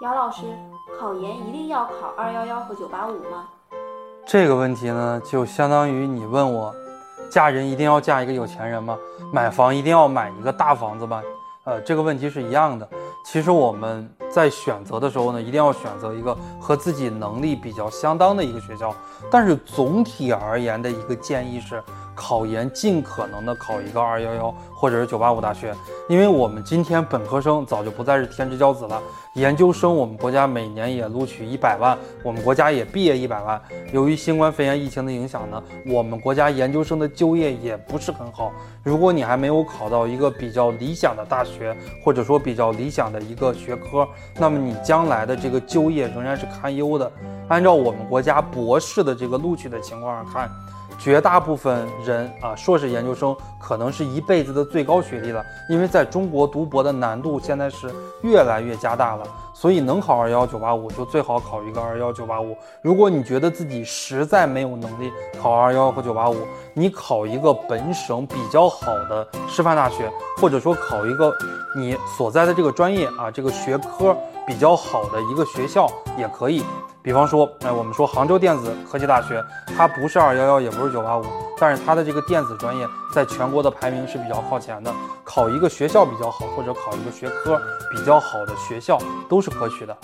姚老师，考研一定要考二幺幺和九八五吗？这个问题呢，就相当于你问我，嫁人一定要嫁一个有钱人吗？买房一定要买一个大房子吗？呃，这个问题是一样的。其实我们在选择的时候呢，一定要选择一个和自己能力比较相当的一个学校。但是总体而言的一个建议是。考研尽可能的考一个二幺幺或者是九八五大学，因为我们今天本科生早就不再是天之骄子了。研究生我们国家每年也录取一百万，我们国家也毕业一百万。由于新冠肺炎疫情的影响呢，我们国家研究生的就业也不是很好。如果你还没有考到一个比较理想的大学，或者说比较理想的一个学科，那么你将来的这个就业仍然是堪忧的。按照我们国家博士的这个录取的情况上看。绝大部分人啊，硕士研究生可能是一辈子的最高学历了，因为在中国读博的难度现在是越来越加大了，所以能考二幺九八五就最好考一个二幺九八五。如果你觉得自己实在没有能力考二幺和九八五，你考一个本省比较好的师范大学，或者说考一个你所在的这个专业啊这个学科比较好的一个学校也可以。比方说，哎，我们说杭州电子科技大学，它不是二幺幺，也不是九八五，但是它的这个电子专业在全国的排名是比较靠前的。考一个学校比较好，或者考一个学科比较好的学校，都是可取的。